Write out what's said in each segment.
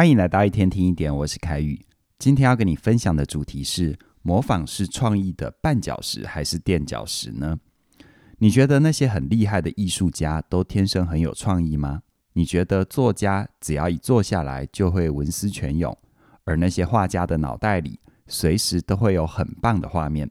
欢迎来到一天听一点，我是凯宇。今天要跟你分享的主题是：模仿是创意的绊脚石还是垫脚石呢？你觉得那些很厉害的艺术家都天生很有创意吗？你觉得作家只要一坐下来就会文思泉涌，而那些画家的脑袋里随时都会有很棒的画面？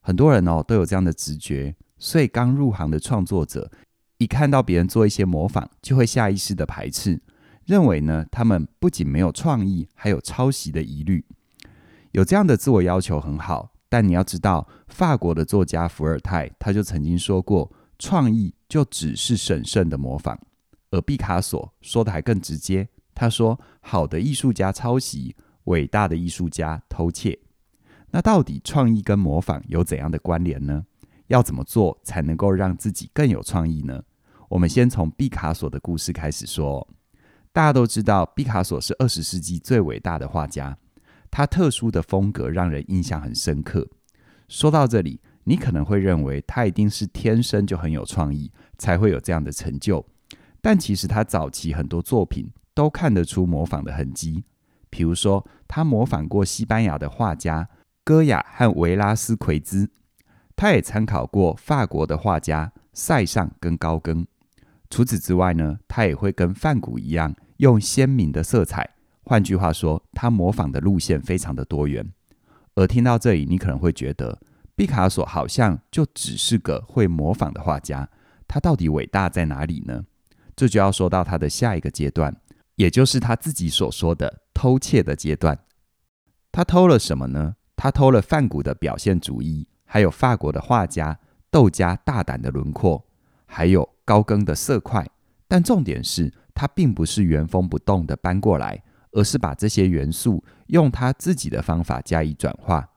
很多人哦都有这样的直觉，所以刚入行的创作者一看到别人做一些模仿，就会下意识的排斥。认为呢，他们不仅没有创意，还有抄袭的疑虑。有这样的自我要求很好，但你要知道，法国的作家伏尔泰他就曾经说过，创意就只是审慎的模仿。而毕卡索说的还更直接，他说：“好的艺术家抄袭，伟大的艺术家偷窃。”那到底创意跟模仿有怎样的关联呢？要怎么做才能够让自己更有创意呢？我们先从毕卡索的故事开始说。大家都知道，毕卡索是二十世纪最伟大的画家。他特殊的风格让人印象很深刻。说到这里，你可能会认为他一定是天生就很有创意，才会有这样的成就。但其实他早期很多作品都看得出模仿的痕迹。比如说，他模仿过西班牙的画家戈雅和维拉斯奎兹，他也参考过法国的画家塞尚跟高更。除此之外呢，他也会跟梵谷一样。用鲜明的色彩，换句话说，他模仿的路线非常的多元。而听到这里，你可能会觉得，毕卡索好像就只是个会模仿的画家，他到底伟大在哪里呢？这就要说到他的下一个阶段，也就是他自己所说的偷窃的阶段。他偷了什么呢？他偷了梵谷的表现主义，还有法国的画家窦家大胆的轮廓，还有高更的色块。但重点是，他并不是原封不动的搬过来，而是把这些元素用他自己的方法加以转化。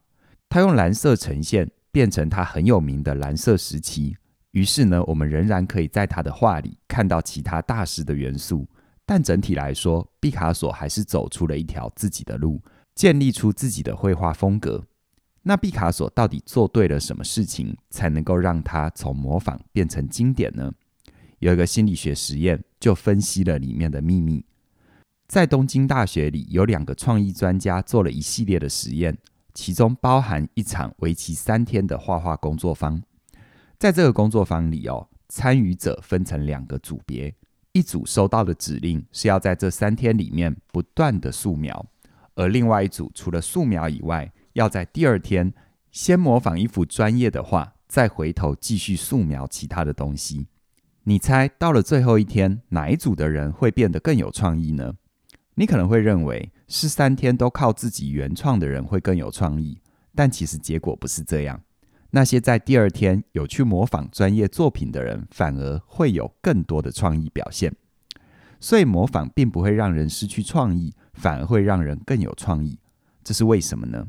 他用蓝色呈现，变成他很有名的蓝色时期。于是呢，我们仍然可以在他的画里看到其他大师的元素。但整体来说，毕卡索还是走出了一条自己的路，建立出自己的绘画风格。那毕卡索到底做对了什么事情，才能够让他从模仿变成经典呢？有一个心理学实验，就分析了里面的秘密。在东京大学里，有两个创意专家做了一系列的实验，其中包含一场为期三天的画画工作坊。在这个工作坊里，哦，参与者分成两个组别，一组收到的指令是要在这三天里面不断的素描，而另外一组除了素描以外，要在第二天先模仿一幅专业的画，再回头继续素描其他的东西。你猜到了最后一天，哪一组的人会变得更有创意呢？你可能会认为是三天都靠自己原创的人会更有创意，但其实结果不是这样。那些在第二天有去模仿专业作品的人，反而会有更多的创意表现。所以模仿并不会让人失去创意，反而会让人更有创意。这是为什么呢？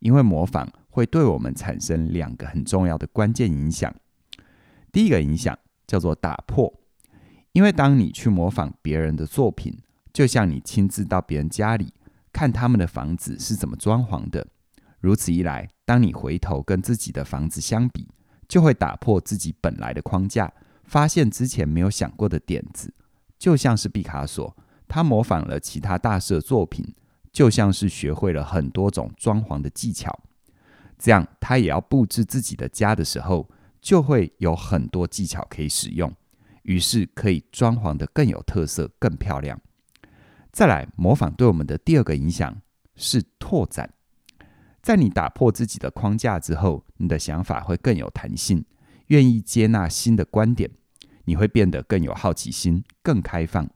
因为模仿会对我们产生两个很重要的关键影响。第一个影响。叫做打破，因为当你去模仿别人的作品，就像你亲自到别人家里看他们的房子是怎么装潢的。如此一来，当你回头跟自己的房子相比，就会打破自己本来的框架，发现之前没有想过的点子。就像是毕卡索，他模仿了其他大师的作品，就像是学会了很多种装潢的技巧。这样，他也要布置自己的家的时候，就会有很多技巧可以使用，于是可以装潢得更有特色、更漂亮。再来，模仿对我们的第二个影响是拓展。在你打破自己的框架之后，你的想法会更有弹性，愿意接纳新的观点，你会变得更有好奇心、更开放。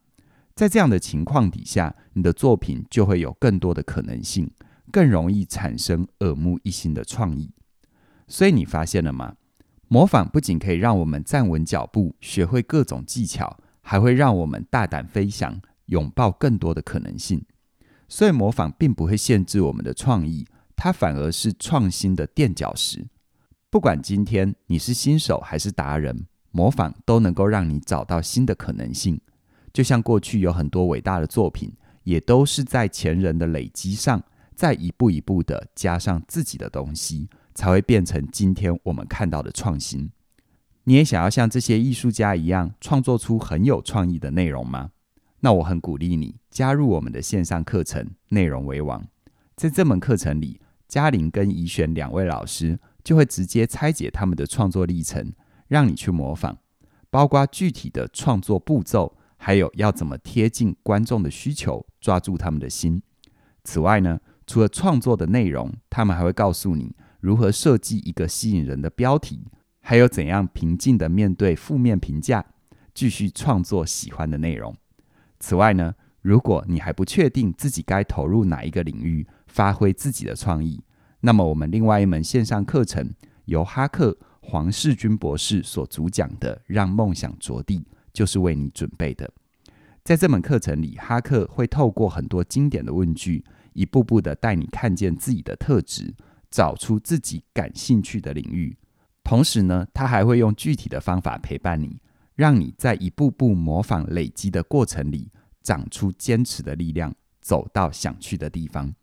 在这样的情况底下，你的作品就会有更多的可能性，更容易产生耳目一新的创意。所以你发现了吗？模仿不仅可以让我们站稳脚步，学会各种技巧，还会让我们大胆飞翔，拥抱更多的可能性。所以，模仿并不会限制我们的创意，它反而是创新的垫脚石。不管今天你是新手还是达人，模仿都能够让你找到新的可能性。就像过去有很多伟大的作品，也都是在前人的累积上，再一步一步的加上自己的东西。才会变成今天我们看到的创新。你也想要像这些艺术家一样创作出很有创意的内容吗？那我很鼓励你加入我们的线上课程《内容为王》。在这门课程里，嘉玲跟怡璇两位老师就会直接拆解他们的创作历程，让你去模仿，包括具体的创作步骤，还有要怎么贴近观众的需求，抓住他们的心。此外呢，除了创作的内容，他们还会告诉你如何设计一个吸引人的标题，还有怎样平静地面对负面评价，继续创作喜欢的内容。此外呢，如果你还不确定自己该投入哪一个领域，发挥自己的创意，那么我们另外一门线上课程由哈克黄世军博士所主讲的《让梦想着地》，就是为你准备的。在这门课程里，哈克会透过很多经典的问句，一步步的带你看见自己的特质，找出自己感兴趣的领域。同时呢，他还会用具体的方法陪伴你。让你在一步步模仿累积的过程里，长出坚持的力量，走到想去的地方。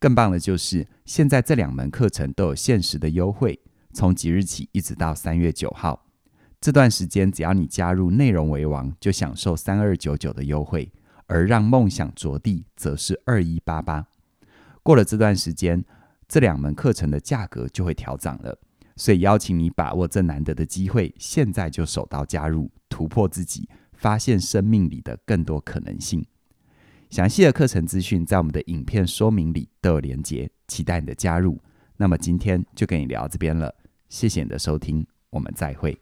更棒的就是，现在这两门课程都有限时的优惠，从即日起一直到三月九号。这段时间，只要你加入内容为王，就享受三二九九的优惠，而让梦想着地，则是二一八八。过了这段时间，这两门课程的价格就会调涨了。所以邀请你把握这难得的机会，现在就手到加入，突破自己，发现生命里的更多可能性。详细的课程资讯在我们的影片说明里都有连结，期待你的加入。那么今天就跟你聊到这边了，谢谢你的收听，我们再会。